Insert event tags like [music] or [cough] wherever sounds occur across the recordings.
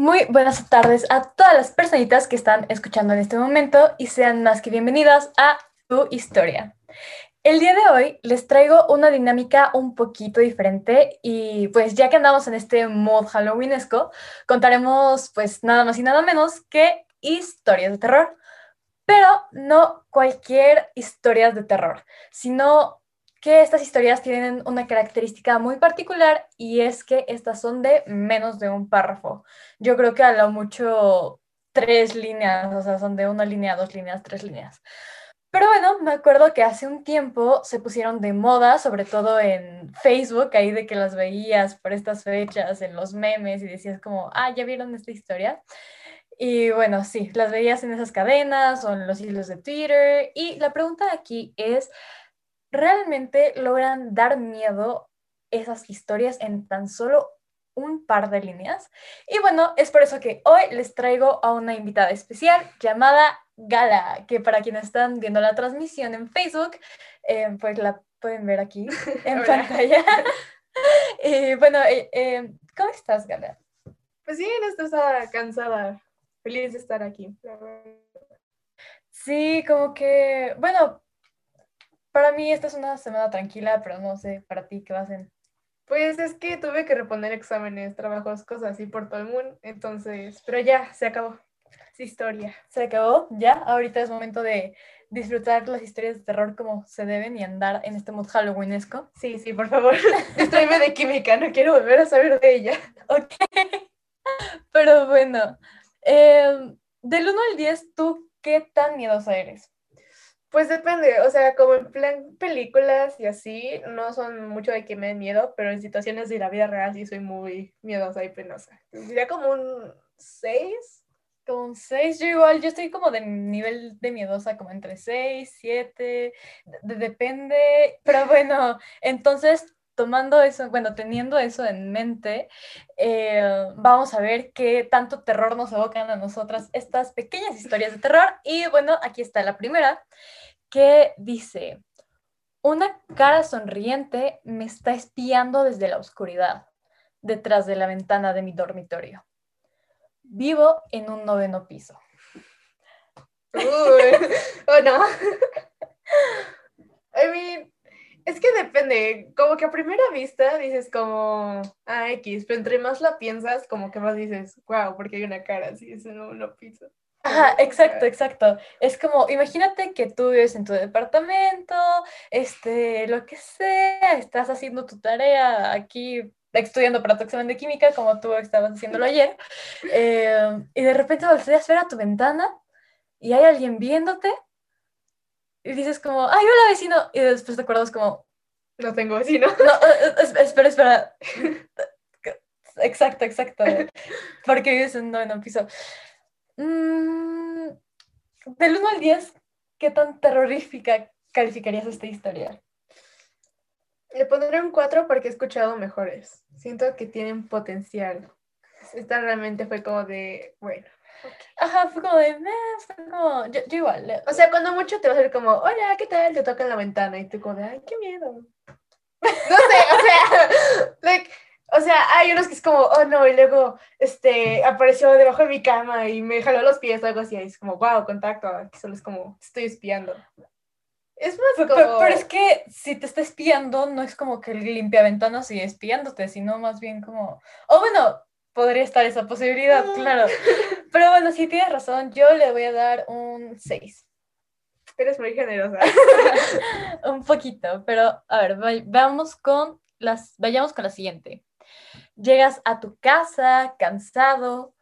Muy buenas tardes a todas las personitas que están escuchando en este momento y sean más que bienvenidas a Tu Historia. El día de hoy les traigo una dinámica un poquito diferente y pues ya que andamos en este mod halloweenesco, contaremos pues nada más y nada menos que historias de terror. Pero no cualquier historias de terror, sino que estas historias tienen una característica muy particular y es que estas son de menos de un párrafo. Yo creo que a lo mucho tres líneas, o sea, son de una línea, dos líneas, tres líneas. Pero bueno, me acuerdo que hace un tiempo se pusieron de moda, sobre todo en Facebook, ahí de que las veías por estas fechas, en los memes y decías como, ah, ¿ya vieron esta historia? Y bueno, sí, las veías en esas cadenas o en los hilos de Twitter. Y la pregunta aquí es, ¿realmente logran dar miedo esas historias en tan solo un par de líneas? Y bueno, es por eso que hoy les traigo a una invitada especial llamada Gala, que para quienes están viendo la transmisión en Facebook, eh, pues la pueden ver aquí [laughs] en pantalla. y [laughs] bueno, eh, eh, ¿cómo estás, Gala? Pues sí, no estás cansada, feliz de estar aquí. Sí, como que, bueno, para mí esta es una semana tranquila, pero no sé, para ti, ¿qué vas a hacer? Pues es que tuve que reponer exámenes, trabajos, cosas así por todo el mundo, entonces, pero ya, se acabó historia. Se acabó, ya. Ahorita es momento de disfrutar las historias de terror como se deben y andar en este mood halloweenesco. Sí, sí, por favor. [laughs] Estoy de química, no quiero volver a saber de ella. Ok. Pero bueno, em, del 1 al 10, ¿tú qué tan miedosa eres? Pues depende, o sea, como en plan películas y así, no son mucho de que me den miedo, pero en situaciones de la vida real sí soy muy miedosa y penosa. Diría como un 6 con 6, yo igual, yo estoy como de nivel de miedosa, como entre 6, 7, depende, pero bueno, entonces tomando eso, bueno, teniendo eso en mente, eh, vamos a ver qué tanto terror nos evocan a nosotras estas pequeñas historias de terror. Y bueno, aquí está la primera, que dice, una cara sonriente me está espiando desde la oscuridad, detrás de la ventana de mi dormitorio. Vivo en un noveno piso. Uy, [laughs] oh no. [laughs] I mean, es que depende, como que a primera vista dices como, ah, X, pero entre más la piensas, como que más dices, wow, porque hay una cara así, es un noveno piso. Ajá, exacto, exacto. Es como, imagínate que tú vives en tu departamento, este, lo que sea, estás haciendo tu tarea aquí estudiando para tu examen de química, como tú estabas haciéndolo ayer, eh, y de repente volteas a ver a tu ventana y hay alguien viéndote y dices como, ay, hola vecino, y después te acuerdas como, no tengo vecino. No, eh, eh, espera, espera. [laughs] Exacto, exacto. [laughs] Porque vives en un piso. Mm, del 1 al 10, ¿qué tan terrorífica calificarías esta historia? Le pondré un 4 porque he escuchado mejores. Siento que tienen potencial. Esta realmente fue como de, bueno. Ajá, fue como de, fue como, yo, igual. O sea, cuando mucho te va a ser como, hola, ¿qué tal? Te toca en la ventana y tú como de, ay, qué miedo. No sé, o sea, [laughs] like, o sea, hay unos que es como, oh no, y luego este, apareció debajo de mi cama y me jaló los pies o algo así, y es como, wow, contacto, solo es como, estoy espiando. Es más como... pero, es que si te está espiando, no es como que limpia ventanas y espiándote, sino más bien como... O bueno, podría estar esa posibilidad, ah. claro. [laughs] Pero bueno, si tienes razón, yo le voy a dar un 6. Eres muy generosa. [laughs] un poquito, pero a ver, vamos con las, vayamos con la siguiente. Llegas a tu casa cansado,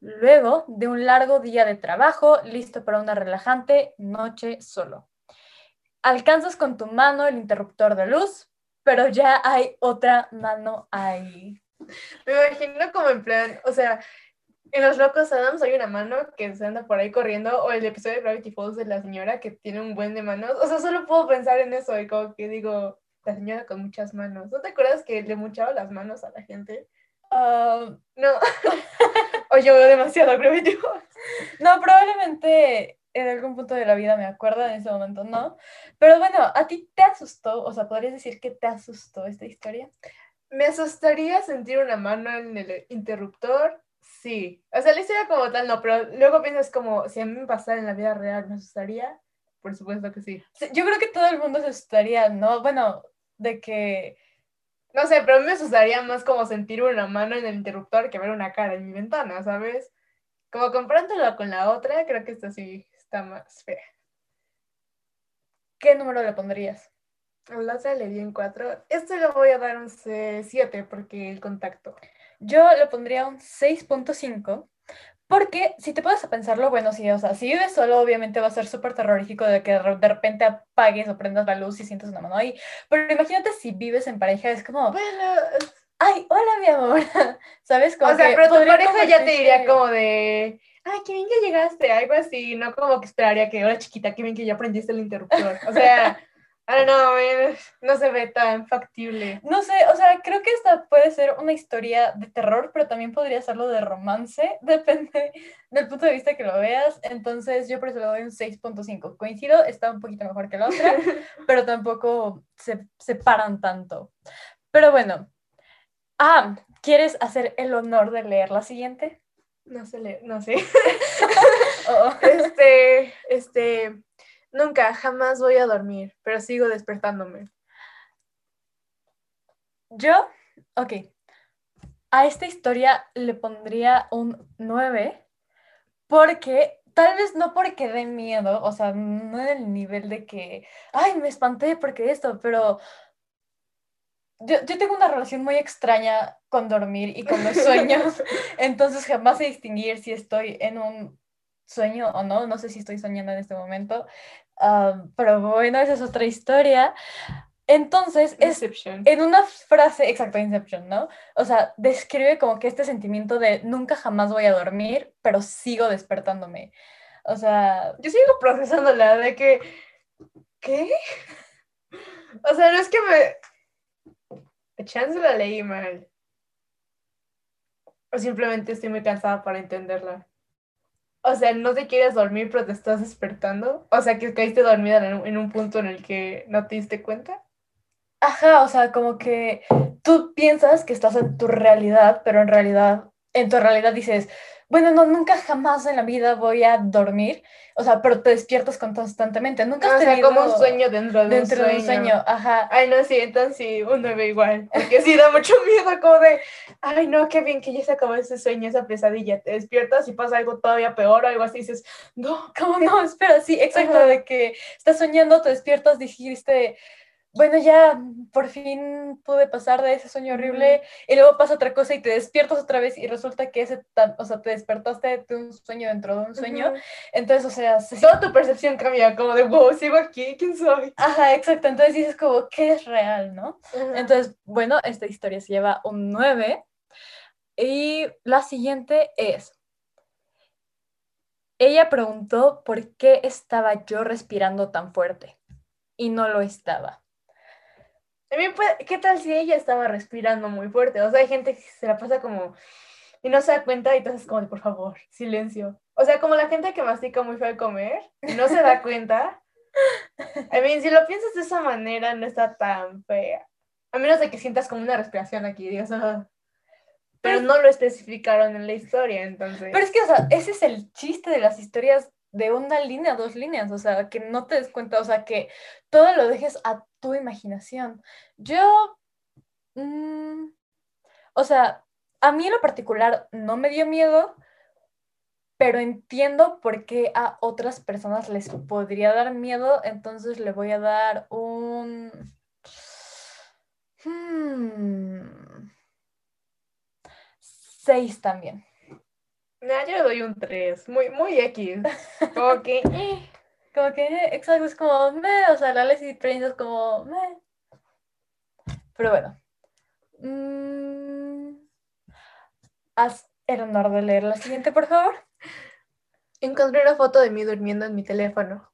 luego de un largo día de trabajo, listo para una relajante noche solo alcanzas con tu mano el interruptor de luz, pero ya hay otra mano ahí. Me imagino como en plan, o sea, en Los Locos Adams hay una mano que se anda por ahí corriendo, o el episodio de Gravity Falls de la señora que tiene un buen de manos. O sea, solo puedo pensar en eso y como que digo, la señora con muchas manos. ¿No te acuerdas que le muchaba las manos a la gente? Ah, no. [laughs] o yo veo demasiado Gravity Falls. No, probablemente en algún punto de la vida me acuerdo, en ese momento no. Pero bueno, ¿a ti te asustó? O sea, ¿podrías decir que te asustó esta historia? Me asustaría sentir una mano en el interruptor, Sí, o sea, la historia como tal no, pero luego piensas como, si a mí me pasara en la vida real, ¿me asustaría? Por supuesto que sí. Yo creo que todo el mundo se asustaría, ¿no? Bueno, de que... No sé, pero a mí me asustaría más como sentir una mano en el interruptor que ver una cara en mi ventana, ¿sabes? Como comparándolo con la otra, creo que esta sí está más fea. ¿Qué número le pondrías? A la otra le di en 4. Esto le voy a dar un 7 porque el contacto. Yo le pondría un 6.5 porque si te pones a pensarlo, bueno, sí, o sea, si vives solo, obviamente va a ser súper terrorífico de que de repente apagues o prendas la luz y sientes una mano ahí. Pero imagínate si vives en pareja, es como, Bueno, ay, hola, mi amor. [laughs] ¿Sabes? Como o sea, pero tu pareja ya te diría como de, ay, qué bien que llegaste, algo así, no como que esperaría que, hola chiquita, qué bien que ya prendiste el interruptor. O sea, I don't know, man, no se ve tan factible. No sé, o sea, creo que esta puede ser una historia de terror, pero también podría serlo de romance, [laughs] depende del punto de vista que lo veas. Entonces, yo por eso le doy un 6.5. Coincido, está un poquito mejor que la otra, [laughs] pero tampoco se separan tanto. Pero bueno. Ah, ¿quieres hacer el honor de leer la siguiente? No sé, leer, no sé. [laughs] Oh, Este, este, nunca, jamás voy a dormir, pero sigo despertándome. Yo, ok. A esta historia le pondría un 9 porque tal vez no porque dé miedo, o sea, no en el nivel de que, ay, me espanté porque esto, pero yo, yo tengo una relación muy extraña con dormir y con los sueños, [laughs] entonces jamás sé distinguir si estoy en un sueño o no, no sé si estoy soñando en este momento, pero bueno, esa es otra historia. Entonces, es en una frase, exacto, Inception, ¿no? O sea, describe como que este sentimiento de nunca jamás voy a dormir, pero sigo despertándome. O sea, Yo sigo procesándola de que, ¿qué? [laughs] O sea, no es que me... A chance la leí mal. O simplemente estoy muy cansada para entenderla. O sea, no te quieres dormir, pero te estás despertando. O sea, que caíste dormida en un, punto en el que no te diste cuenta. ajá, o sea, como que tú piensas que estás en tu realidad, pero en realidad, en tu realidad dices, bueno, no, nunca jamás en la vida voy a dormir. O sea, pero te despiertas con- constantemente. Nunca has O sea, como un sueño dentro de dentro un de un sueño. Ajá. Ay, no, sí, entonces sí, un 9 igual. Porque sí da mucho [laughs] miedo, como de, ay, no, qué bien que ya se acabó ese sueño, esa pesadilla. Te despiertas y pasa algo todavía peor o algo así, y dices, no, ¿Cómo no? Espera, sí, exacto, Ajá. de que estás soñando, te despiertas, dijiste, bueno, ya por fin pude pasar de ese sueño horrible, y luego pasa otra cosa y te despiertas otra vez y resulta que ese, tan- o sea, te despertaste de un sueño dentro de un sueño, entonces, o sea, se Toda tu percepción cambia, como de, wow, sigo aquí, ¿quién soy? Ajá, exacto, entonces dices como, ¿qué es real, no? Entonces, Entonces, bueno, esta historia se lleva un 9, y la siguiente es... Ella preguntó por qué estaba yo respirando tan fuerte y no lo estaba. También puede, ¿qué tal si ella estaba respirando muy fuerte? O sea, hay gente que se la pasa como, y no se da cuenta y entonces como por favor, silencio. O sea, como la gente que mastica muy feo al comer y no se da [laughs] cuenta. I mean, si lo piensas de esa manera, no está tan fea. A menos de que sientas como una respiración aquí, "Ah". Pero Pero- no lo especificaron en la historia, entonces. Pero es que, o sea, ese es el chiste de las historias de una línea, dos líneas, o sea, que no te des cuenta, o sea, que todo lo dejes a tu imaginación. Yo, mm, o sea, a mí en lo particular no me dio miedo, pero entiendo por qué a otras personas les podría dar miedo, entonces le voy a dar un... hmm, seis también. Nah, yo le doy un 3, muy, muy X. Como que, [laughs] eh. Como que, eh, exacto, es como, me, o sea, la Leslie Prince es como, me. Pero bueno. Mm, haz el honor de leer la siguiente, por favor. Encontré una foto de mí durmiendo en mi teléfono.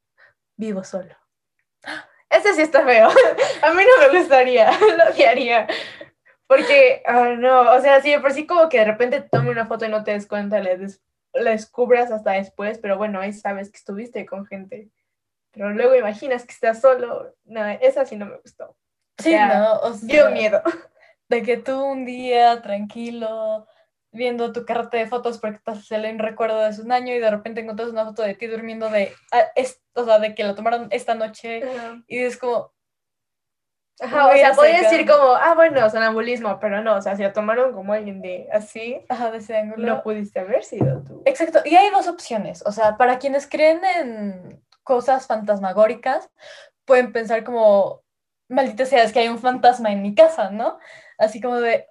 Vivo solo. [gasps] Ese sí está feo. [laughs] A mí no me gustaría, [laughs] lo odiaría. Porque, ah, no, o sea, sí, por sí como que de repente te tome una foto y no te des cuenta, la, des- la descubras hasta después, pero bueno, ahí sabes que estuviste con gente. Pero luego imaginas que estás solo. No, esa sí no me gustó. Sí, sea, ¿no? O Dio sea, miedo. De que tú un día tranquilo viendo tu carrete de fotos porque estás en recuerdo de hace un año y de repente encuentras una foto de ti durmiendo de, ah, es, o sea, de que lo tomaron esta noche y es como... Ajá, o sea, podría decir como, ah, bueno, sonambulismo, pero no, o sea, si lo tomaron como alguien de así, Ajá, de ese ángulo. no pudiste haber sido tú. Exacto, y hay dos opciones, o sea, para quienes creen en cosas fantasmagóricas, pueden pensar como, maldita sea, es que hay un fantasma en mi casa, ¿no? Así como de,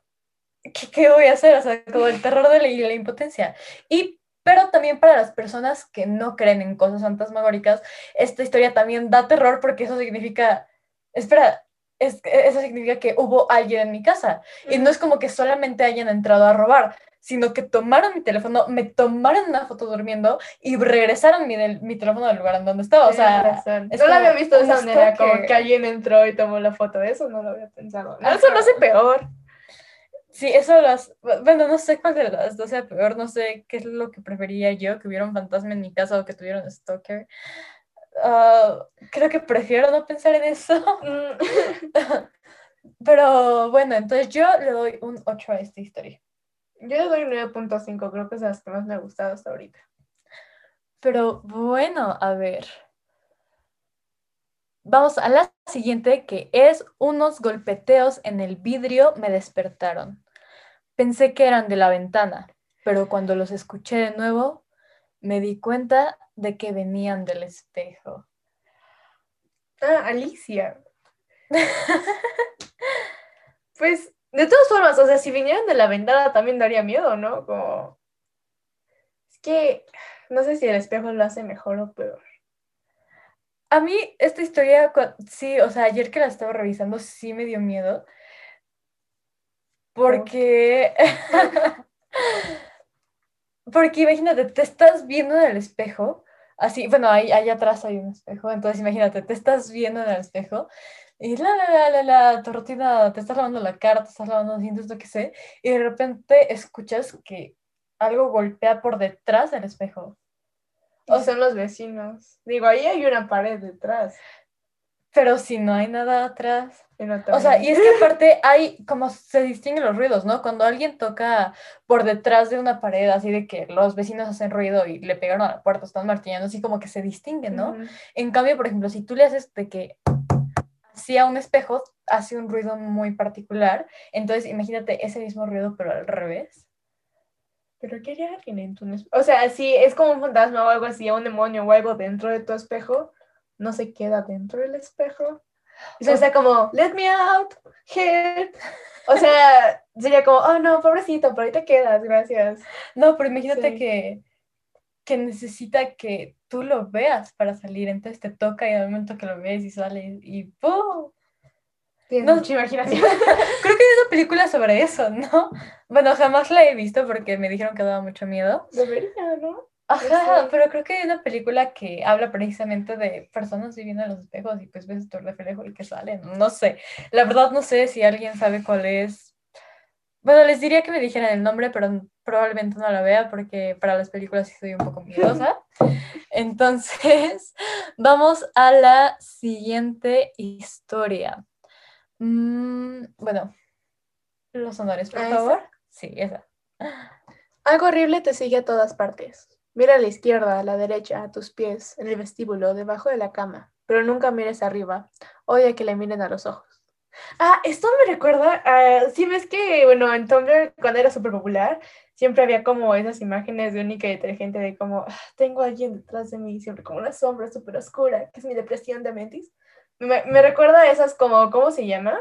¿qué, qué voy a hacer? O sea, como el terror de la, y la impotencia. Y, pero también para las personas que no creen en cosas fantasmagóricas, esta historia también da terror porque eso significa, espera, es, eso significa que hubo alguien en mi casa. Y no es como que solamente hayan entrado a robar, sino que tomaron mi teléfono, me tomaron una foto durmiendo y regresaron mi, del- mi teléfono del lugar en donde estaba. O sea, no lo como había visto de esa manera, como stalker. que alguien entró y tomó la foto eso, no lo había pensado. No, Ajá. eso lo hace peor. sí, eso las. Bueno, no sé cuál de las dos sea peor, no sé qué es lo que preferiría yo, que hubiera un fantasma en mi casa o que tuviera un stalker. Ah, creo que prefiero no pensar en eso. [laughs] Pero bueno, entonces yo le doy un 8 a esta historia. Yo le doy un 9.5, creo que es de las que más me ha gustado hasta ahorita. Pero bueno, a ver. Vamos a la siguiente, que es unos golpeteos en el vidrio me despertaron. Pensé que eran de la ventana, pero cuando los escuché de nuevo, me di cuenta de que venían del espejo. Ah, Alicia. pues, de todas formas, o sea, si vinieran de la ventana también daría miedo, ¿no? Como... Es que no sé si el espejo lo hace mejor o peor. A mí esta historia, sí, o sea, ayer que la estaba revisando, sí me dio miedo. Porque... [laughs] Porque imagínate, te estás viendo en el espejo, así, bueno, ahí, allá atrás hay un espejo, entonces imagínate, te estás viendo en el espejo y la, la, la, la, la, tu rutina, te estás lavando la cara, te estás lavando los dientes, lo que sé, y de repente escuchas que algo golpea por detrás del espejo. O son los vecinos. Digo, ahí hay una pared detrás. Pero si no hay nada atrás. no O sea, y es que aparte hay, como se distinguen los ruidos, ¿no? Cuando alguien toca por detrás de una pared, así de que los vecinos hacen ruido y le pegaron a la puerta, están martillando, así como que se distinguen, ¿no? En cambio, por ejemplo, si tú le haces de que hacia un espejo, hace un ruido muy particular, entonces imagínate ese mismo ruido, pero al revés. Pero ¿qué haría alguien en tu espejo? O sea, si es como un fantasma o algo así, o un demonio o algo dentro de tu espejo, no se queda dentro del espejo. Y se está como, let me out, help. O sea, [laughs] sería como, oh no, pobrecito, pero ahí te quedas, gracias. No, pero imagínate Sí. que, que necesita que tú lo veas para salir, entonces te toca y al momento que lo ves y sale y ¡pum! Tienes No. mucha [laughs] imaginación. Creo que hay una película sobre eso, ¿no? Bueno, jamás la he visto porque me dijeron que daba mucho miedo. Debería, ¿no? Ajá, Sí. pero creo que hay una película que habla precisamente de personas viviendo en los espejos y pues ves tu reflejo y que sale. No sé. La verdad no sé si alguien sabe cuál es. Bueno, les diría que me dijeran el nombre, pero probablemente no la vea porque para las películas sí soy un poco miedosa. [laughs] Entonces, [laughs] vamos a la siguiente historia. Mm, bueno, los honores, por favor. Sí, esa. Algo horrible te sigue a todas partes. Mira a la izquierda, a la derecha, a tus pies, en el vestíbulo, debajo de la cama, pero nunca mires arriba. Odia que le miren a los ojos. Ah, esto me recuerda a... Sí, ves que, bueno, en Tumblr, cuando era súper popular, siempre había como esas imágenes de única detergente de como, "Ah, tengo a alguien detrás de mí, siempre como una sombra súper oscura, que es mi depresión de mentis. Me, me recuerda a esas como, ¿cómo se llama?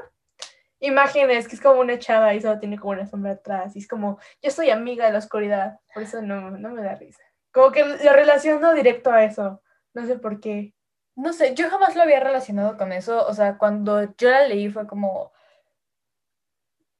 Imágenes, que es como una chava y solo tiene como una sombra atrás, y es como, yo soy amiga de la oscuridad, por eso no, no me da risa. Como que lo relaciono directo a eso, no sé por qué. No sé, yo jamás lo había relacionado con eso. O sea, cuando yo la leí fue como,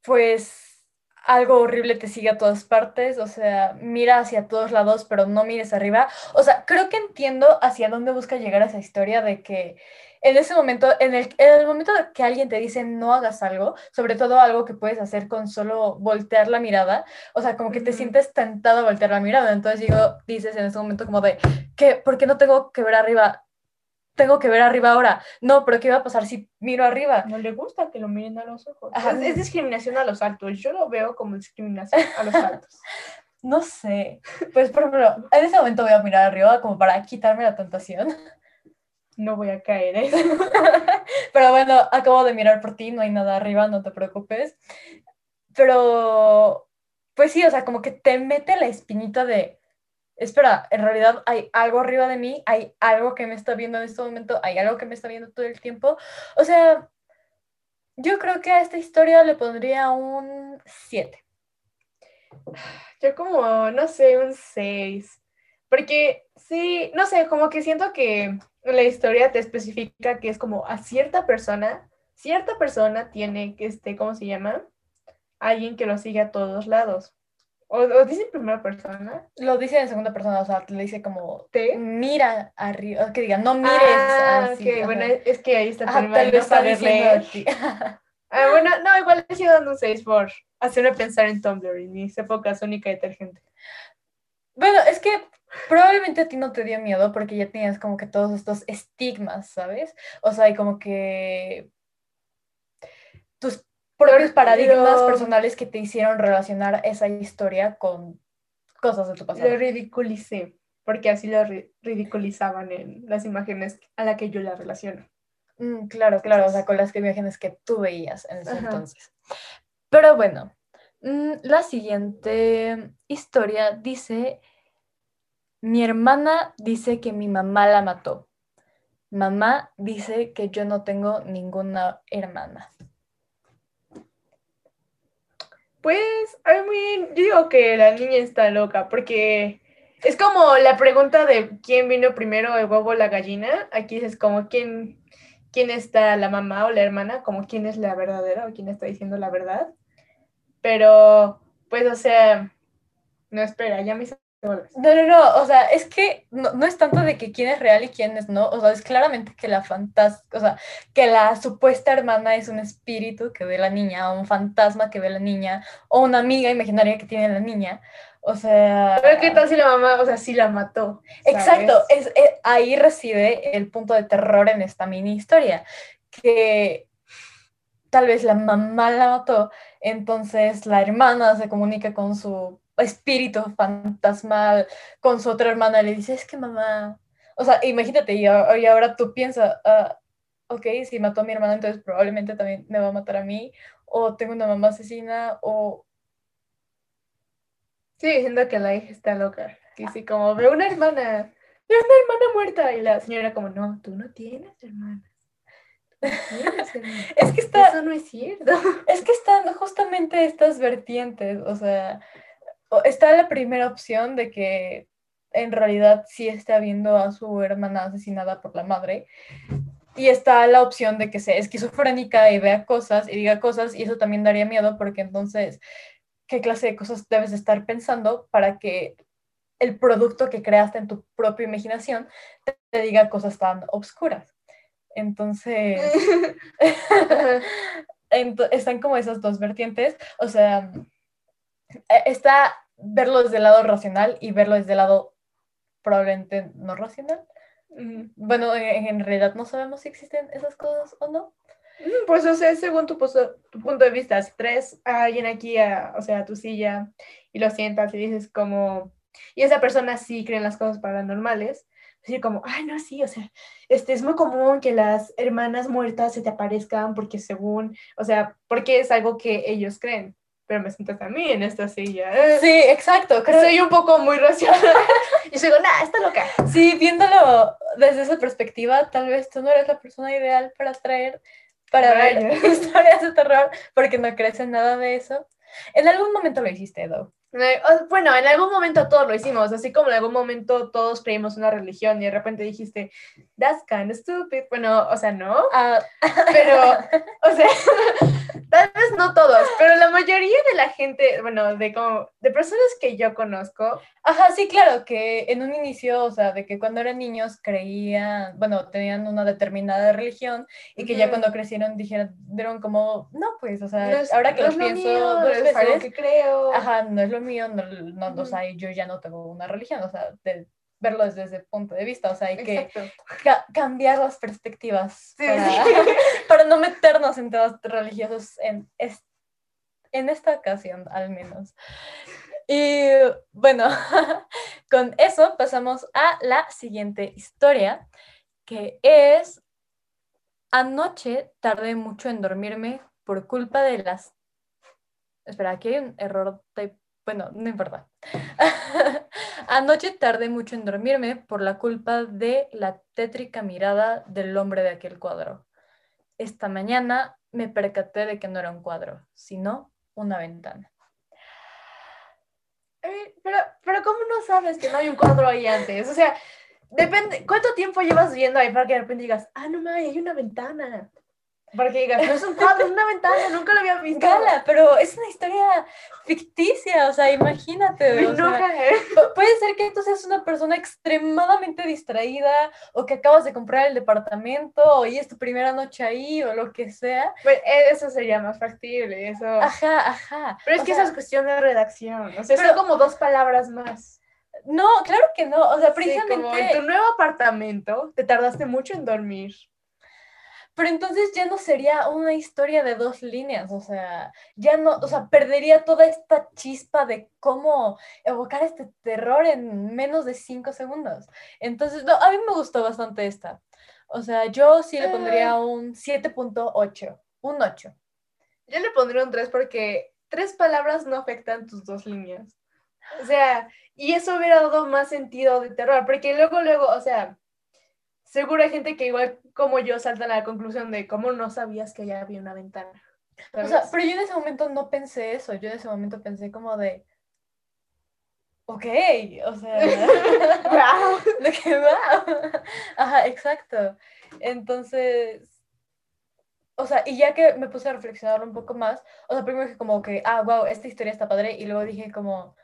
pues, algo horrible te sigue a todas partes. O sea, mira hacia todos lados, pero no mires arriba. O sea, creo que entiendo hacia dónde busca llegar esa historia de que en ese momento, en el, en el momento que alguien te dice no hagas algo, sobre todo algo que puedes hacer con solo voltear la mirada, o sea, como que te sientes tentado a voltear la mirada. Entonces digo, dices en ese momento como de, ¿qué? ¿Por qué no tengo que ver arriba? tengo que ver arriba ahora. No, pero ¿qué va a pasar si miro arriba? No le gusta que lo miren a los ojos. Ajá. Es, es discriminación a los altos. Yo lo veo como discriminación a los altos. [laughs] No sé. Pues, por ejemplo, en ese momento voy a mirar arriba como para quitarme la tentación. No voy a caer, ¿eh? [laughs] Pero bueno, acabo de mirar por ti, no hay nada arriba, no te preocupes. Pero, pues sí, o sea, como que te mete la espinita de, espera, en realidad hay algo arriba de mí, hay algo que me está viendo en este momento, hay algo que me está viendo todo el tiempo. O sea, yo creo que a esta historia le pondría un 7. Yo como, no sé, un 6. Porque sí, no sé, como que siento que la historia te especifica que es como a cierta persona, cierta persona tiene que, este, ¿cómo se llama? Alguien que lo sigue a todos lados. O, o dice en primera persona. Lo dice en segunda persona, o sea, le dice como, ¿Te? mira arriba, que diga, no mires. Ah, así, ok, ajá. bueno, es que ahí está tu te lo no está saber diciendo a leer. ti. [laughs] Ah, bueno, no, igual le sigo dando un 6 por hacerme pensar en Tumblr y mis épocas única detergente. Bueno, es que probablemente a ti no te dio miedo porque ya tenías como que todos estos estigmas, ¿sabes? O sea, y como que tus propios paradigmas pero- personales que te hicieron relacionar esa historia con cosas de tu pasado. Lo ridiculicé, porque así lo ri- ridiculizaban en las imágenes a la que yo la relaciono. Mm, claro, claro, o sea, con las imágenes que tú veías en ese Ajá. entonces. Pero bueno, mm, la siguiente historia dice, mi hermana dice que mi mamá la mató. Mamá dice que yo no tengo ninguna hermana. Pues, mí, yo digo que la niña está loca, porque es como la pregunta de quién vino primero, el huevo o la gallina. Aquí es como quién, quién está la mamá o la hermana, como quién es la verdadera o quién está diciendo la verdad. Pero, pues, o sea, no espera, ya me bolas. No, no, no, o sea, es que no, no es tanto de que quién es real y quién es no, o sea, es claramente que la fantas o sea, que la supuesta hermana es un espíritu que ve la niña, o un fantasma que ve la niña, o una amiga imaginaria que tiene la niña, o sea... Pero qué tal si la mamá, o sea, sí la mató. Exacto, es, eh, ahí reside el punto de terror en esta mini historia, que tal vez la mamá la mató, entonces la hermana se comunica con su espíritu fantasmal, con su otra hermana, le dice, es que mamá, o sea, imagínate, y, y ahora tú piensas, ah, ok, si mató a mi hermana, entonces probablemente también me va a matar a mí, o tengo una mamá asesina, o... Sí, diciendo que la hija está loca. Y sí, como ve una hermana, ve una hermana muerta. Y la señora como, no, tú no tienes hermana. [laughs] Es que está... Eso no es cierto. [laughs] Es que están justamente estas vertientes, o sea, está la primera opción de que en realidad sí está viendo a su hermana asesinada por la madre, y está la opción de que sea esquizofrénica y vea cosas y diga cosas, y eso también daría miedo porque entonces, ¿qué clase de cosas debes de estar pensando para que el producto que creaste en tu propia imaginación te, te diga cosas tan obscuras? Entonces... [laughs] [laughs] Están como esas dos vertientes, o sea, está verlo desde el lado racional y verlo desde el lado probablemente no racional. Bueno, en, realidad no sabemos si existen esas cosas o no. Pues, o sea, según tu punto de vista, si traes a alguien aquí, a, o sea, a tu silla, y lo sientas y dices como, y esa persona sí cree en las cosas paranormales, decir como, ay, no, sí, o sea, este, es muy común que las hermanas muertas se te aparezcan porque según, o sea, porque es algo que ellos creen, pero me sientas a mí en esta silla. eh, Sí, exacto. Creo, Soy un poco muy racional. [laughs] y digo, nah, está loca. sí, viéndolo desde esa perspectiva, tal vez tú no eres la persona ideal para traer, para ver [laughs] historias de terror, porque no crees en nada de eso. En algún momento lo hiciste, Edo. Bueno, en algún momento todos lo hicimos, así como en algún momento todos creímos una religión y de repente dijiste, that's kind of stupid. Bueno, o sea, no, Ah, pero, [laughs] o sea, tal vez no todos, pero la mayoría de la gente, bueno, de como, de personas que yo conozco, Ajá, sí, claro, que en un inicio, o sea, de que cuando eran niños creían, bueno, tenían una determinada religión y que ya Ujú. cuando crecieron dijeron, dieron como, no, pues, o sea, no es- ahora que no lo lo pienso mío, no es veces, que creo. ajá, no es lo mío, no, no, o Ujú. sea, yo ya no tengo una religión, o sea, de- verlo desde ese punto de vista, o sea, hay que ca- cambiar las perspectivas Sí, para, sí. [laughs] para no meternos en temas religiosos en, es- en esta ocasión, al menos. Y bueno, [laughs] con eso pasamos a la siguiente historia, que es, anoche tardé mucho en dormirme por culpa de las... Espera, aquí hay un error de... Bueno, no importa. [laughs] Anoche tardé mucho en dormirme por la culpa de la tétrica mirada del hombre de aquel cuadro. Esta mañana me percaté de que no era un cuadro, sino una ventana. Eh, Pero, pero ¿cómo no sabes que no hay un cuadro ahí antes? O sea, depende, ¿cuánto tiempo llevas viendo ahí para que de repente digas, ah, no mames, hay una ventana? Para que digas, no es un cuadro, es una ventana, nunca lo había visto. Gala, pero es una historia ficticia, o sea, imagínate. O sea, eh. pu- puede ser que tú seas una persona extremadamente distraída o que acabas de comprar el departamento o y es tu primera noche ahí o lo que sea. Pues, eh, eso sería más factible, eso. Ajá, ajá. Pero es O que sea, eso es cuestión de redacción. O sea, pero- son como dos palabras más. No, claro que no. O sea, Sí, precisamente. como en tu nuevo apartamento te tardaste mucho en dormir. Pero entonces ya no sería una historia de dos líneas, o sea, ya no, o sea, perdería toda esta chispa de cómo evocar este terror en menos de cinco segundos. Entonces, no, a mí me gustó bastante esta. O sea, yo sí le pondría Ah. un 7.8, un 8. Yo le pondría un 3 porque tres palabras no afectan tus dos líneas. O sea, y eso hubiera dado más sentido de terror, porque luego, luego, o sea, seguro hay gente que igual como yo saltan a la conclusión de cómo no sabías que ya había una ventana. O sea, pero yo en ese momento no pensé eso, yo en ese momento pensé como de, ok, o sea... [laughs] [laughs] Guau. De que wow. Ajá, exacto. Entonces, o sea, y ya que me puse a reflexionar un poco más, o sea, primero dije como que, ah, wow, esta historia está padre, y luego dije como,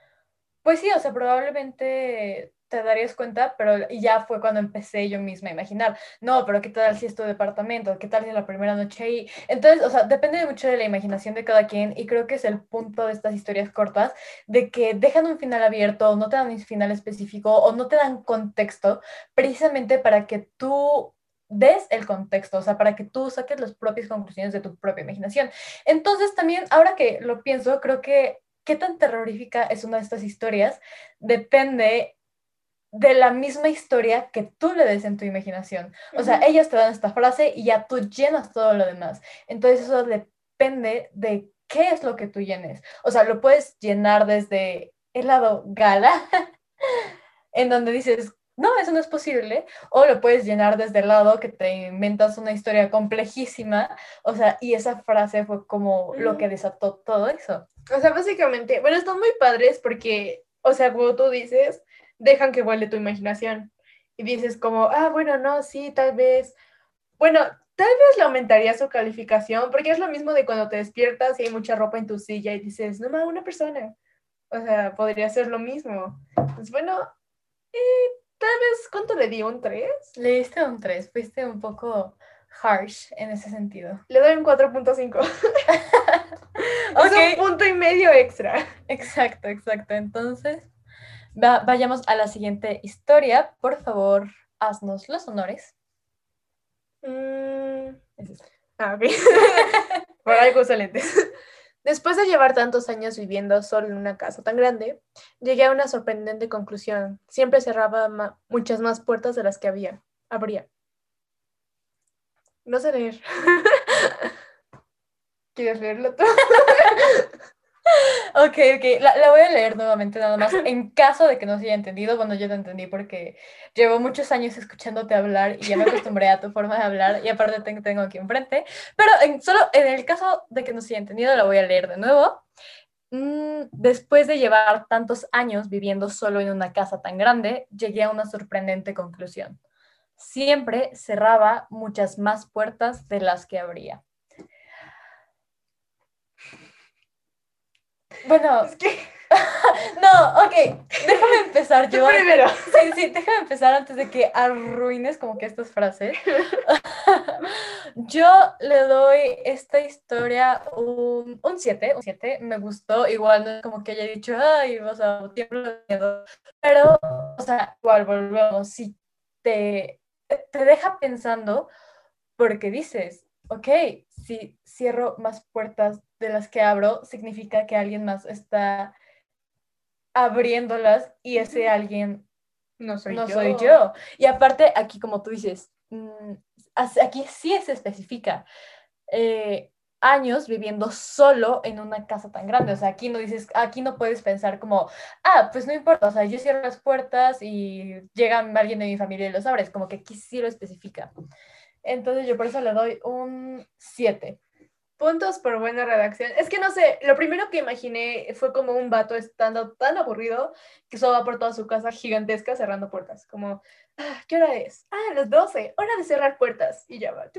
pues sí, o sea, probablemente te darías cuenta, pero y ya fue cuando empecé yo misma a imaginar, no, pero ¿qué tal si es tu departamento? ¿Qué tal si es la primera noche ahí? Entonces, o sea, depende mucho de la imaginación de cada quien, y creo que es el punto de estas historias cortas, de que dejan un final abierto, no te dan un final específico o no te dan contexto, precisamente para que tú des el contexto, o sea, para que tú saques las propias conclusiones de tu propia imaginación. Entonces, también, ahora que lo pienso, creo que qué tan terrorífica es una de estas historias depende de la misma historia que tú le des en tu imaginación. O sea, Ujú. ellas te dan esta frase y ya tú llenas todo lo demás. Entonces, eso depende de qué es lo que tú llenes. O sea, lo puedes llenar desde el lado gala, [laughs] en donde dices, no, eso no es posible, o lo puedes llenar desde el lado que te inventas una historia complejísima, o sea, y esa frase fue como lo que desató todo eso. O sea, básicamente, bueno, están muy padres porque, o sea, como tú dices, dejan que vuele tu imaginación. Y dices como, ah, bueno, no, sí, tal vez. Bueno, tal vez le aumentaría su calificación, porque es lo mismo de cuando te despiertas y hay mucha ropa en tu silla y dices, no, ma, una persona. O sea, podría ser lo mismo. Pues bueno, eh, tal vez, ¿cuánto le di? ¿Un 3? Le diste un 3, fuiste un poco harsh en ese sentido. Le doy un 4.5. Ok. [laughs] Es un punto y medio extra. Exacto, exacto. Entonces, va- vayamos a la siguiente historia. Por favor, haznos los honores. Mm, Es. Ah. [laughs] Por algo. Después de llevar tantos años viviendo solo en una casa tan grande, llegué a una sorprendente conclusión. Siempre cerraba ma- muchas más puertas de las que había. Habría. No sé leer. [laughs] ¿Quieres leerlo tú? [laughs] Ok, ok, la, la voy a leer nuevamente nada más. [laughs] En caso de que no se haya entendido, bueno, yo te entendí porque llevo muchos años escuchándote hablar y ya me acostumbré a tu forma de hablar y aparte te tengo aquí enfrente. Pero en, solo en el caso de que no se haya entendido, la voy a leer de nuevo. Mm, después de llevar tantos años viviendo solo en una casa tan grande, llegué a una sorprendente conclusión. Siempre cerraba muchas más puertas de las que abría. Bueno, Es que, [laughs] no, ok, déjame empezar yo. primero. Sí, sí, déjame empezar antes de que arruines como que estas frases. [laughs] Yo le doy esta historia un 7, un 7, me gustó, igual no es como que haya dicho, ay, o sea, tiemblo de miedo, pero, o sea, igual volvemos, si te, te deja pensando porque dices, ok, si cierro más puertas de las que abro, significa que alguien más está abriéndolas y ese alguien no soy no yo. soy yo. Y aparte, aquí como tú dices, mm, aquí sí se especifica eh, años viviendo solo en una casa tan grande. O sea, aquí no dices, aquí no puedes pensar como, ah, pues no importa, o sea, yo cierro las puertas y llega alguien de mi familia y los abres, como que aquí sí lo especifica. Entonces yo por eso le doy un 7. Puntos por buena redacción. Es que no sé, lo primero que imaginé fue como un vato estando tan aburrido que solo va por toda su casa gigantesca cerrando puertas. Como, ah, ¿qué hora es? Ah, las 12, hora de cerrar puertas. Y ya va.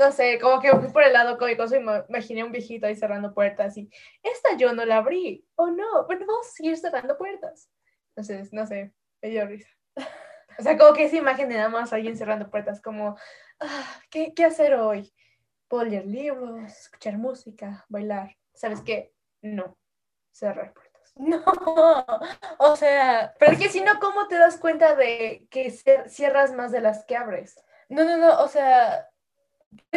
no sé, como que por el lado cómico y imaginé un viejito ahí cerrando puertas y esta yo no la abrí. Oh no, bueno, vamos a seguir cerrando puertas. Entonces, no sé, me dio risa. O sea, como que esa imagen de nada más alguien cerrando puertas, como, ah, ¿qué, ¿qué hacer hoy? Puedo leer libros, escuchar música, bailar. ¿Sabes qué? No, cerrar puertas. [laughs] No, o sea, Pero es que si no, ¿cómo te das cuenta de que cier- cierras más de las que abres? no, no, no, o sea,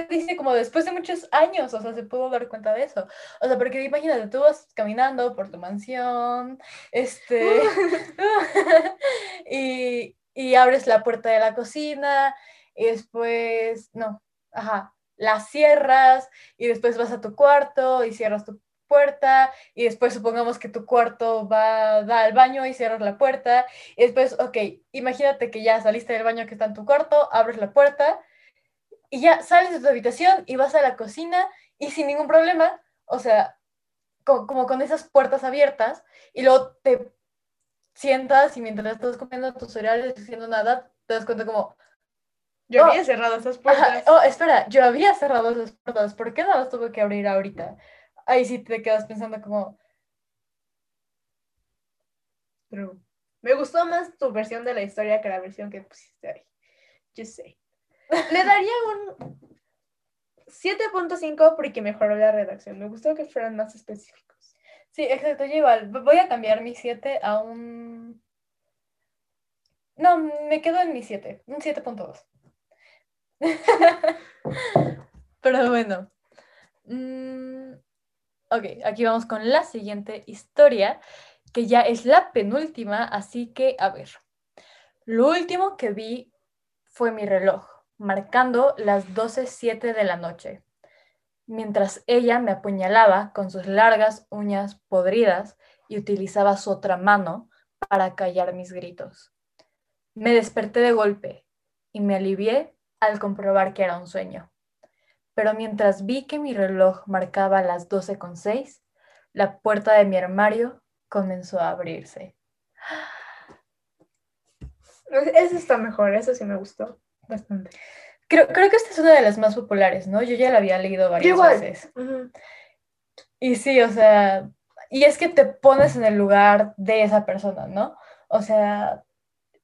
dice como después de muchos años, o sea, se pudo dar cuenta de eso. O sea, porque imagínate, tú vas caminando por tu mansión, este, [laughs] [laughs] y, y abres la puerta de la cocina, y después, no, ajá, la cierras, y después vas a tu cuarto y cierras tu puerta, y después supongamos que tu cuarto va, da al baño y cierras la puerta, y después, ok, imagínate que ya saliste del baño que está en tu cuarto, abres la puerta, y ya sales de tu habitación y vas a la cocina y sin ningún problema, o sea, co- como con esas puertas abiertas, y luego te sientas y mientras estás comiendo tus cereales haciendo nada, te das cuenta como, Yo Oh. había cerrado esas "Ajá, puertas. oh, espera, yo había cerrado esas puertas, ¿por qué no las tuve que abrir ahorita? Ahí sí te quedas pensando como, True. Me gustó más tu versión de la historia que la versión que pusiste ahí. Yo sé. Le daría un 7.5 porque mejoró la redacción. Me gustó que fueran más específicos. Sí, exacto, yo igual, voy a cambiar mi 7 a un... No, me quedo en mi 7, un 7.2. [laughs] Pero bueno. Mm, ok, aquí vamos con la siguiente historia, que ya es la penúltima, así que a ver. Lo último que vi fue mi reloj, marcando las 12.07 de la noche, mientras ella me apuñalaba con sus largas uñas podridas y utilizaba su otra mano para callar mis gritos. Me desperté de golpe y me alivié al comprobar que era un sueño. Pero mientras vi que mi reloj marcaba las 12.06, la puerta de mi armario comenzó a abrirse. Eso está mejor, eso sí me gustó bastante. Creo, creo que esta es una de las más populares, ¿no? Yo ya la había leído varias igual. veces. Ujú. Y sí, o sea, y es que te pones en el lugar de esa persona, ¿no? O sea,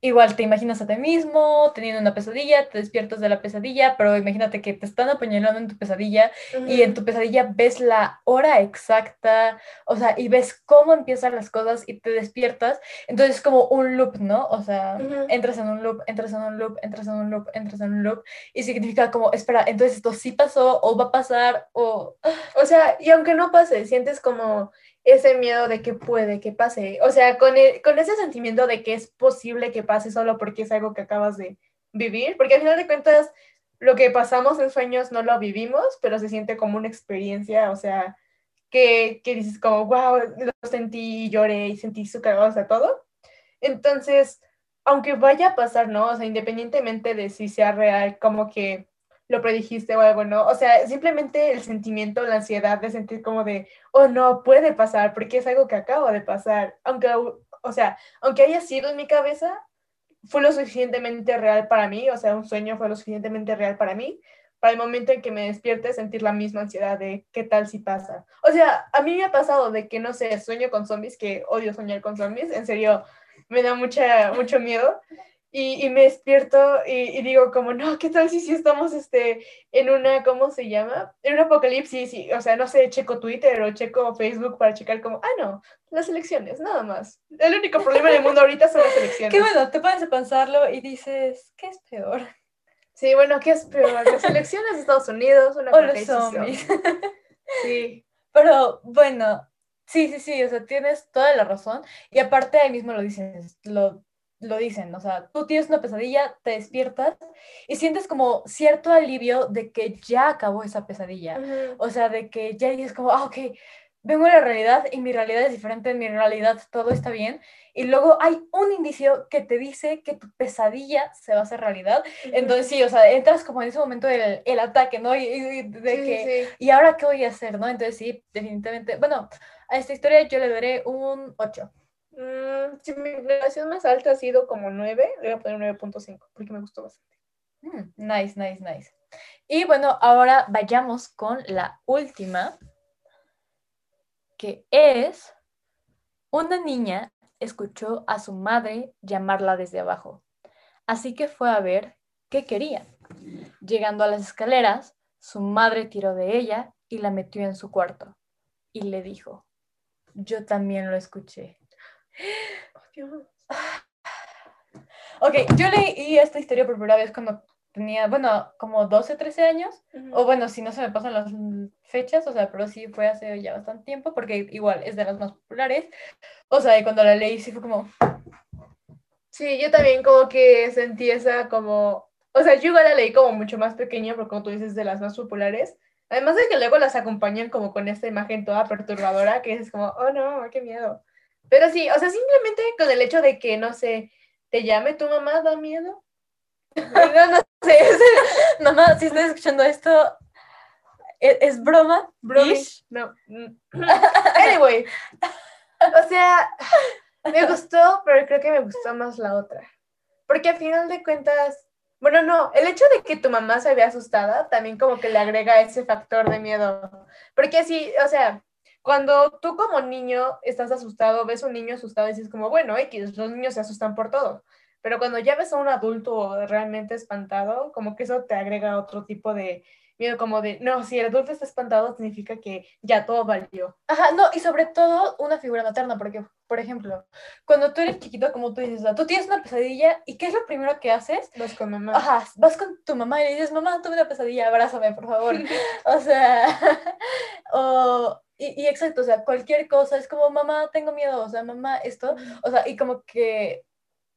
igual te imaginas a ti mismo teniendo una pesadilla, te despiertas de la pesadilla, pero imagínate que te están apuñalando en tu pesadilla y en tu pesadilla ves la hora exacta, o sea, y ves cómo empiezan las cosas y te despiertas, entonces es como un loop, ¿no? O sea, Ujú. entras en un loop, entras en un loop, entras en un loop, entras en un loop, y significa como, espera, entonces esto sí pasó o va a pasar o... O sea, y aunque no pase, sientes como ese miedo de que puede que pase. O sea, con, el- con ese sentimiento de que es posible que pase solo porque es algo que acabas de vivir. Porque al final de cuentas, lo que pasamos en sueños no lo vivimos, pero se siente como una experiencia. O sea, que, que dices como, wow, lo sentí, lloré y sentí su o sea, todo. Entonces, aunque vaya a pasar, ¿no? O sea, independientemente de si sea real, como que lo predijiste o algo, ¿no? O sea, simplemente el sentimiento, la ansiedad de sentir como de, oh, no, puede pasar, porque es algo que acaba de pasar. Aunque, o sea, aunque haya sido en mi cabeza, fue lo suficientemente real para mí, o sea, un sueño fue lo suficientemente real para mí, para el momento en que me despierte sentir la misma ansiedad de qué tal si pasa. O sea, a mí me ha pasado de que, no sé, sueño con zombies, que odio soñar con zombies, en serio, me da mucha, mucho miedo. Y, y me despierto y, y digo como, no, ¿qué tal si sí estamos este, en una, ¿cómo se llama? En un apocalipsis, y, o sea, no sé, checo Twitter o checo Facebook para checar como, ah, no, las elecciones, nada más. El único problema en el mundo ahorita son las elecciones. [laughs] Qué bueno, te pones a pensarlo y dices, ¿qué es peor? Sí, bueno, ¿qué es peor? Las elecciones de Estados Unidos, una [laughs] O los zombies. [laughs] Sí. Pero bueno, sí, sí, sí, o sea, tienes toda la razón. Y aparte ahí mismo lo dicen, lo, lo dicen, o sea, tú tienes una pesadilla, te despiertas y sientes como cierto alivio de que ya acabó esa pesadilla. O sea, de que ya dices como, ah, ok, vengo a la realidad y mi realidad es diferente, en mi realidad todo está bien. Y luego hay un indicio que te dice que tu pesadilla se va a hacer realidad. Entonces sí, o sea, entras como en ese momento del el ataque, ¿no? Y, y de Sí, que, sí. ¿y ahora qué voy a hacer, no? Entonces sí, definitivamente, bueno, a esta historia yo le daré un 8. Mm, si mi relación más alta ha sido como 9, le voy a poner 9.5 porque me gustó bastante. Mm, nice, nice, nice. Y bueno, ahora vayamos con la última, que es una niña escuchó a su madre llamarla desde abajo, así que fue a ver qué quería. Llegando a las escaleras, su madre tiró de ella y la metió en su cuarto y le dijo, yo también lo escuché. Oh, Dios. Ok, yo leí esta historia por primera vez cuando tenía, bueno, como 12, 13 años. O bueno, si no se me pasan las fechas, o sea, pero sí fue hace ya bastante tiempo, porque igual es de las más populares. O sea, y cuando la leí sí fue como, Sí, yo también como que sentí esa como, o sea, yo igual la leí como mucho más pequeña, porque como tú dices, de las más populares. Además de que luego las acompañan como con esta imagen toda perturbadora, que es como, oh no, qué miedo. Pero sí, o sea, simplemente con el hecho de que, no sé, te llame tu mamá, da miedo. No, no sé, mamá, si estás escuchando esto, ¿es, es broma? bromi. Ish. No. mm. Anyway, o sea, me gustó, pero creo que me gustó más la otra. Porque al final de cuentas, bueno, no, el hecho de que tu mamá se vea asustada también como que le agrega ese factor de miedo. Porque sí, o sea, cuando tú como niño estás asustado, ves a un niño asustado y dices como, bueno, X, los niños se asustan por todo. Pero cuando ya ves a un adulto realmente espantado, como que eso te agrega otro tipo de miedo, como de, no, si el adulto está espantado significa que ya todo valió. Ajá, no, y sobre todo una figura materna, porque, por ejemplo, cuando tú eres chiquito, como tú dices, tú tienes una pesadilla, ¿y qué es lo primero que haces? Vas con mamá. Ajá, vas con tu mamá y le dices, mamá, tuve una pesadilla, abrázame, por favor. [laughs] o sea, [laughs] o, y, y exacto, o sea, cualquier cosa es como, mamá, tengo miedo, o sea, mamá, esto, o sea, y como que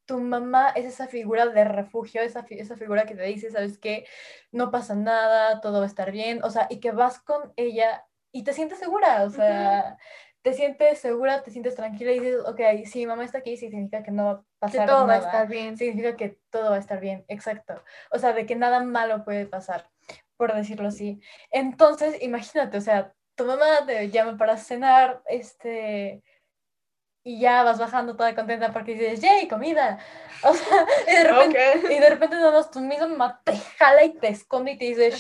tu mamá es esa figura de refugio, esa, fi- esa figura que te dice, ¿sabes qué? No pasa nada, todo va a estar bien, o sea, y que vas con ella y te sientes segura, o sea, te sientes segura, te sientes tranquila y dices, ok, si mamá está aquí, significa que no va a que pasar todo va a nada estar bien. significa que todo va a estar bien, exacto. O sea, de que nada malo puede pasar, por decirlo así. Entonces, imagínate, o sea, tu mamá te llama para cenar, este, y ya vas bajando toda contenta porque dices, ¡yay, comida! [laughs] O sea, y de repente, Ok. y de repente más tu misma mamá te jala y te esconde y te dice,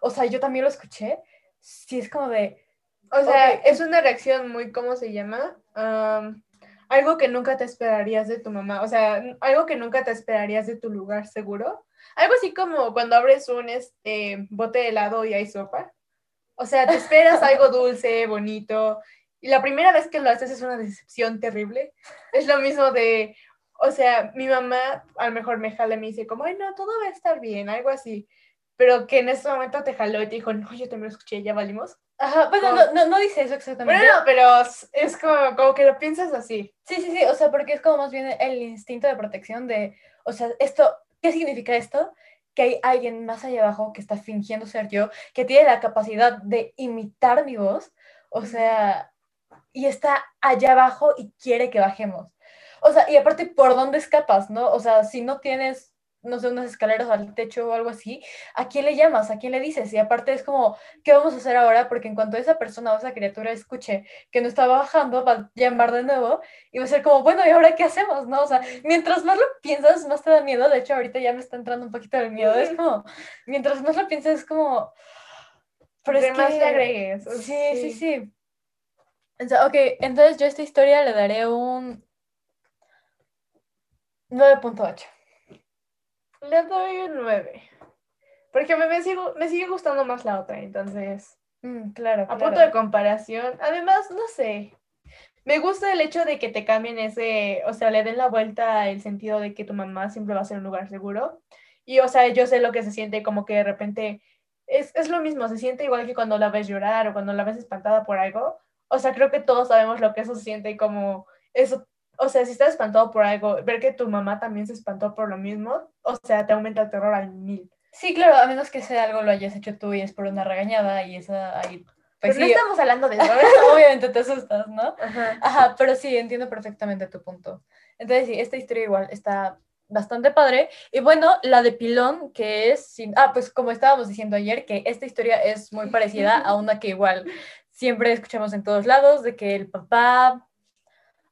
o sea, yo también lo escuché. Sí, es como de, O sea, Ok. es una reacción muy, ¿cómo se llama? Am, algo que nunca te esperarías de tu mamá. O sea, algo que nunca te esperarías de tu lugar seguro. Algo así como cuando abres un este, bote de helado y hay sopa. O sea, te esperas algo dulce, bonito. Y la primera vez que lo haces es una decepción terrible. Es lo mismo de, o sea, mi mamá a lo mejor me jala y me dice como, ay, no, todo va a estar bien, algo así. Pero que en ese momento te jaló y te dijo, no, yo también lo escuché, ya valimos. ajá, bueno, no, no, no dice eso exactamente. Bueno, no, pero es- es como, como que lo piensas así. Sí, sí, sí, o sea, porque es como más bien el instinto de protección de, o sea, esto, ¿qué significa esto? Que hay alguien más allá abajo que está fingiendo ser yo, que tiene la capacidad de imitar mi voz, o sea, y está allá abajo y quiere que bajemos. O sea, y aparte, ¿por dónde escapas, no? O sea, si no tienes, no sé, unas escaleras al techo o algo así, ¿a quién le llamas? ¿A quién le dices? Y aparte es como, ¿qué vamos a hacer ahora? Porque en cuanto esa persona o esa criatura escuche que no está bajando, va a llamar de nuevo y va a ser como, bueno, ¿y ahora qué hacemos? ¿No? O sea, mientras más lo piensas, más te da miedo. De hecho, ahorita ya me está entrando un poquito de miedo. Es como, mientras más lo piensas, es como... Pero es más que- le agregues. o- Sí, sí, sí. O sea, ok, entonces yo a esta historia le daré un 9.8. Le doy un 9. Porque me, me, sigo, me sigue gustando más la otra, entonces. Mm, claro, A claro. punto de comparación. Además, no sé. Me gusta el hecho de que te cambien ese, o sea, le den la vuelta el sentido de que tu mamá siempre va a ser un lugar seguro. Y, o sea, yo sé lo que se siente como que de repente es, es lo mismo, se siente igual que cuando la ves llorar o cuando la ves espantada por algo. O sea, creo que todos sabemos lo que eso se siente y como eso, o sea, si estás espantado por algo, ver que tu mamá también se espantó por lo mismo, o sea, te aumenta el terror al mil. Sí, claro, a menos que sea algo lo hayas hecho tú y es por una regañada y esa ahí. Pues Pero sí, no estamos hablando de eso. [laughs] obviamente te asustas, ¿no? Ajá. Ajá, pero sí, entiendo perfectamente tu punto. Entonces, sí, esta historia igual está bastante padre. Y bueno, la de Pilón, que es, sin... ah, pues como estábamos diciendo ayer, que esta historia es muy parecida a una que igual siempre escuchamos en todos lados, de que el papá,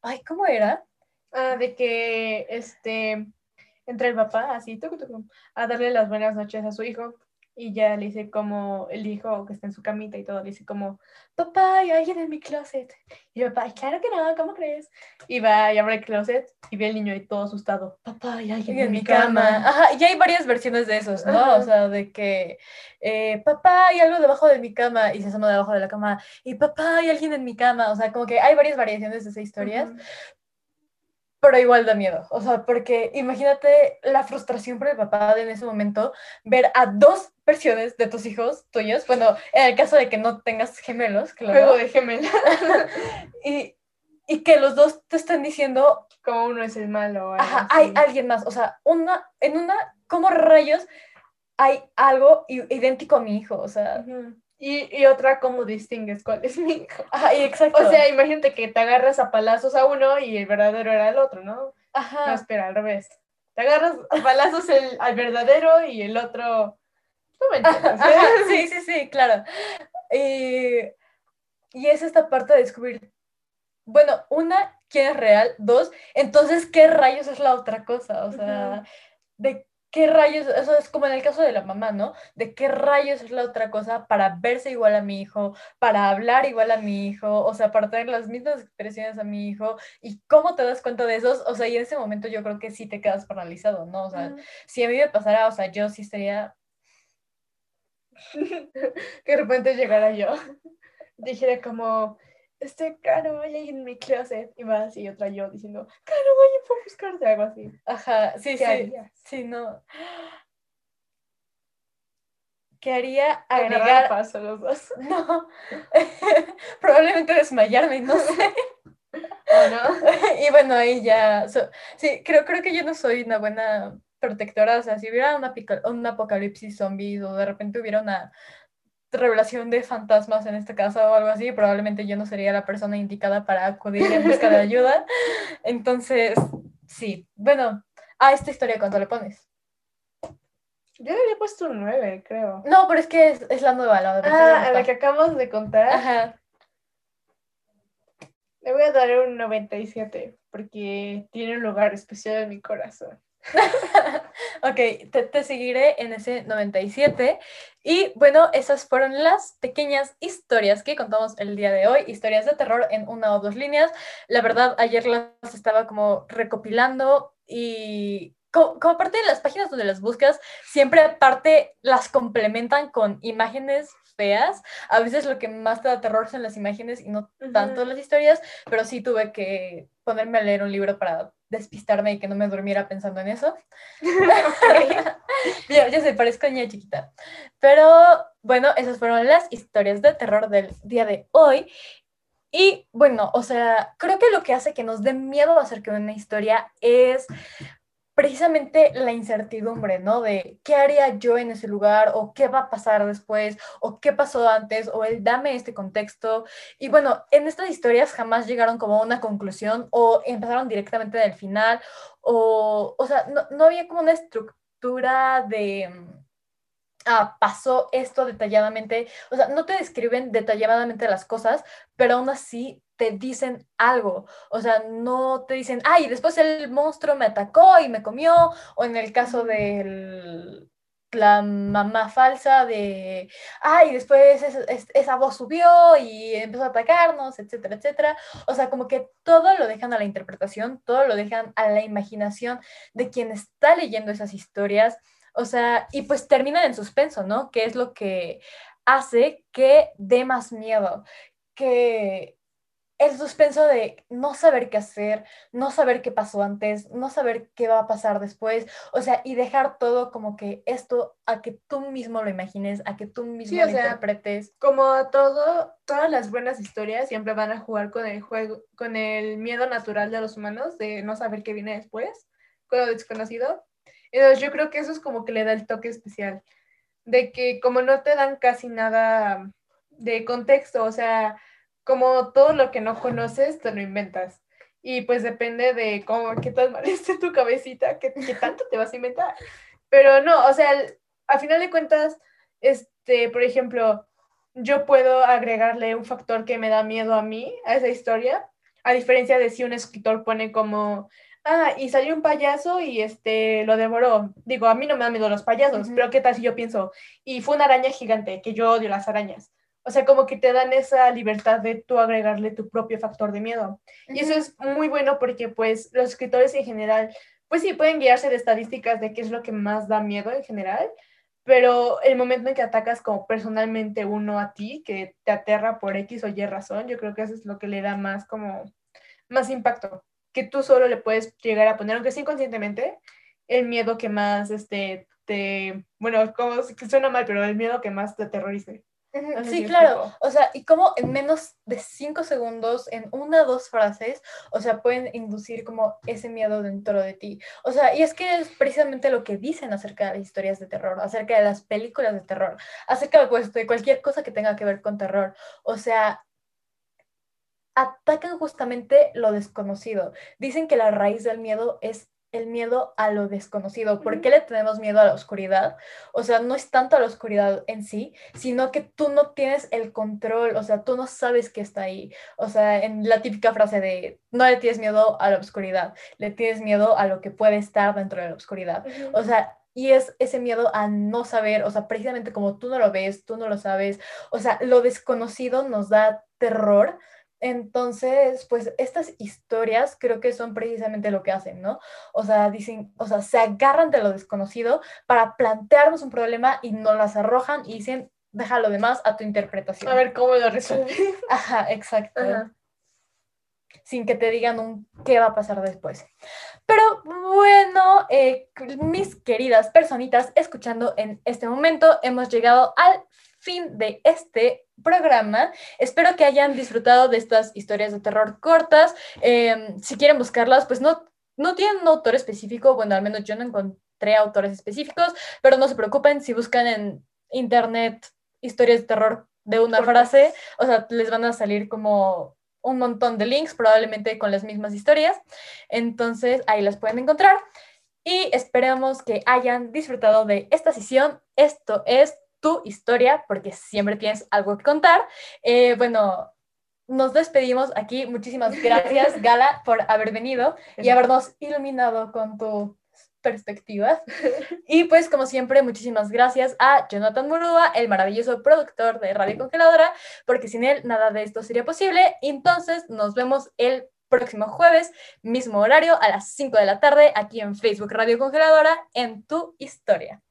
ay, ¿cómo era? Ah, de que este entra el papá así a darle las buenas noches a su hijo y ya le dice como el hijo que está en su camita y todo, le dice como, papá, hay alguien en mi closet. Y el papá, "Ay, claro que no, ¿cómo crees? Y va y abre el closet y ve al niño ahí todo asustado, papá, hay alguien En mi cama. Ajá, y hay varias versiones de esos, ¿no? Ajá. O sea, de que, eh, papá, hay algo debajo de mi cama, y se asoma debajo de la cama, y papá, hay alguien en mi cama. O sea, como que hay varias variaciones de esas historias. Ujú. Pero igual da miedo. O sea, porque imagínate la frustración por el papá de en ese momento ver a dos versiones de tus hijos tuyos. Bueno, en el caso de que no tengas gemelos, claro. Juego de gemela. [laughs] y, y que los dos te estén diciendo, como uno es el malo. ajá, hay alguien más. O sea, una, en una, ¿cómo rayos hay algo idéntico a mi hijo? O sea. Y, y otra, ¿cómo distingues cuál es mi hijo? [laughs] exacto. O sea, imagínate que te agarras a palazos a uno y el verdadero era el otro, ¿no? No, ajá. espera, al revés. Te agarras a palazos el, al verdadero y el otro. No me entiendes. Ajá, [laughs] sí, sí, sí, claro. Y, y es esta parte de descubrir, bueno, una, quién es real, dos, entonces, ¿qué rayos es la otra cosa? O sea, de qué rayos, eso es como en el caso de la mamá, ¿no? De qué rayos es la otra cosa para verse igual a mi hijo, para hablar igual a mi hijo, o sea, para tener las mismas expresiones a mi hijo, y cómo te das cuenta de esos, o sea, y en ese momento yo creo que sí te quedas paralizado, ¿no? O sea, si a mí me pasara, o sea, yo sí estaría [laughs] que de repente llegara yo. [laughs] Dijera como, este, Caro, alguien en mi closet. Y va así otra yo diciendo, Caro, vaya por buscarte algo así. Ajá, sí, ¿Qué sí, harías? sí, no. ¿Qué haría? Agregar, paso los dos. [laughs] no, [laughs] probablemente desmayarme, no sé. [laughs] ¿O no? Y bueno, ahí ya, so- sí, creo, creo que yo no soy una buena protectora, o sea, si hubiera una un apocalipsis zombies o de repente hubiera una revelación de fantasmas en esta casa o algo así, probablemente yo no sería la persona indicada para acudir en busca de ayuda. Entonces, sí, bueno, a esta historia, ¿cuánto le pones? Yo le había puesto un 9, creo. No, pero es que es, es la nueva, la de Ah, a la que acabamos de contar. Ajá. Le voy a dar un 97 porque tiene un lugar especial en mi corazón. [laughs] Ok, te, seguiré en ese 97. Y bueno, esas fueron las pequeñas historias que contamos el día de hoy, historias de terror en una o dos líneas. La verdad, ayer las estaba como recopilando y co- como, parte de las páginas donde las buscas, siempre aparte las complementan con imágenes feas. A veces lo que más te da terror son las imágenes y no tanto Ujú. las historias, pero sí tuve que ponerme a leer un libro para despistarme y que no me durmiera pensando en eso. [laughs] [laughs] ya, ya sé, parezco niña chiquita. Pero bueno, esas fueron las historias de terror del día de hoy. Y bueno, o sea, creo que lo que hace que nos dé miedo acerca de una historia es precisamente la incertidumbre, ¿no? De qué haría yo en ese lugar o qué va a pasar después o qué pasó antes o el dame este contexto. Y bueno, en estas historias jamás llegaron como a una conclusión o empezaron directamente del final o, o sea, no, no había como una estructura de... mm, Ah, pasó esto detalladamente, o sea, no te describen detalladamente las cosas, pero aún así te dicen algo, o sea, no te dicen, ay, después el monstruo me atacó y me comió, o en el caso del, la mamá falsa de, ay, después esa voz subió y empezó a atacarnos, etcétera, etcétera. O sea, como que todo lo dejan a la interpretación, todo lo dejan a la imaginación de quien está leyendo esas historias. O sea, y pues terminan en suspenso, ¿no? Que es lo que hace que dé más miedo, que el suspenso de no saber qué hacer, no saber qué pasó antes, no saber qué va a pasar después, o sea, y dejar todo como que esto a que tú mismo lo imagines, a que tú mismo lo interpretes. Como todo, todas las buenas historias siempre van a jugar con el juego, con el miedo natural de los humanos de no saber qué viene después, con lo desconocido. Entonces yo creo que eso es como que le da el toque especial, de que como no te dan casi nada de contexto, o sea, como todo lo que no conoces, te lo inventas. Y pues depende de cómo, qué tal [laughs] esté tu cabecita, qué, qué, tanto te vas a inventar. Pero no, o sea, al final de cuentas, este, por ejemplo, yo puedo agregarle un factor que me da miedo a mí, a esa historia, a diferencia de si un escritor pone como, ah, y salió un payaso y este lo devoró. Digo, a mí no me da miedo los payasos, pero ¿qué tal si yo pienso, y fue una araña gigante, que yo odio las arañas? O sea, como que te dan esa libertad de tú agregarle tu propio factor de miedo. Y eso es muy bueno porque pues los escritores en general, pues sí, pueden guiarse de estadísticas de qué es lo que más da miedo en general, pero el momento en que atacas como personalmente uno a ti, que te aterra por X o Y razón, yo creo que eso es lo que le da más como, más impacto, que tú solo le puedes llegar a poner, aunque sí inconscientemente, el miedo que más, este, te, bueno, como que suena mal, pero el miedo que más te aterrorice. Sí, claro. O sea, y como en menos de cinco segundos, en una o dos frases, o sea, pueden inducir como ese miedo dentro de ti. O sea, y es que es precisamente lo que dicen acerca de las historias de terror, acerca de las películas de terror, acerca de pues, cualquier cosa que tenga que ver con terror. O sea, atacan justamente lo desconocido. Dicen que la raíz del miedo es el miedo a lo desconocido. ¿Por qué le tenemos miedo a la oscuridad? O sea, no es tanto a la oscuridad en sí, sino que tú no tienes el control, o sea, tú no sabes qué está ahí. O sea, en la típica frase de no le tienes miedo a la oscuridad, le tienes miedo a lo que puede estar dentro de la oscuridad. O sea, y es ese miedo a no saber, o sea, precisamente como tú no lo ves, tú no lo sabes, o sea, lo desconocido nos da terror entonces, pues estas historias creo que son precisamente lo que hacen, ¿no? O sea, dicen, o sea, se agarran de lo desconocido para plantearnos un problema y no las arrojan y dicen, deja lo demás a tu interpretación. A ver cómo lo resuelves. [laughs] Ajá, exacto. Sin que te digan un qué va a pasar después. Pero bueno, eh, mis queridas personitas escuchando en este momento, hemos llegado al fin de este programa. Espero que hayan disfrutado de estas historias de terror cortas. Em, si quieren buscarlas, pues no, no tienen un autor específico. Bueno, al menos yo no encontré autores específicos, pero no se preocupen si buscan en internet historias de terror de una frase, o sea, les van a salir como un montón de links, probablemente con las mismas historias. Entonces, ahí las pueden encontrar. Y esperamos que hayan disfrutado de esta sesión. Esto es tu historia, porque siempre tienes algo que contar. Eh, bueno, nos despedimos aquí. Muchísimas gracias, [laughs] Gala, por haber venido y habernos iluminado con tu perspectivas. Y pues, como siempre, muchísimas gracias a Jonathan Murúa, el maravilloso productor de Radio Congeladora, porque sin él nada de esto sería posible. Entonces, nos vemos el próximo jueves, mismo horario, a las 5 de la tarde, aquí en Facebook Radio Congeladora, en tu historia.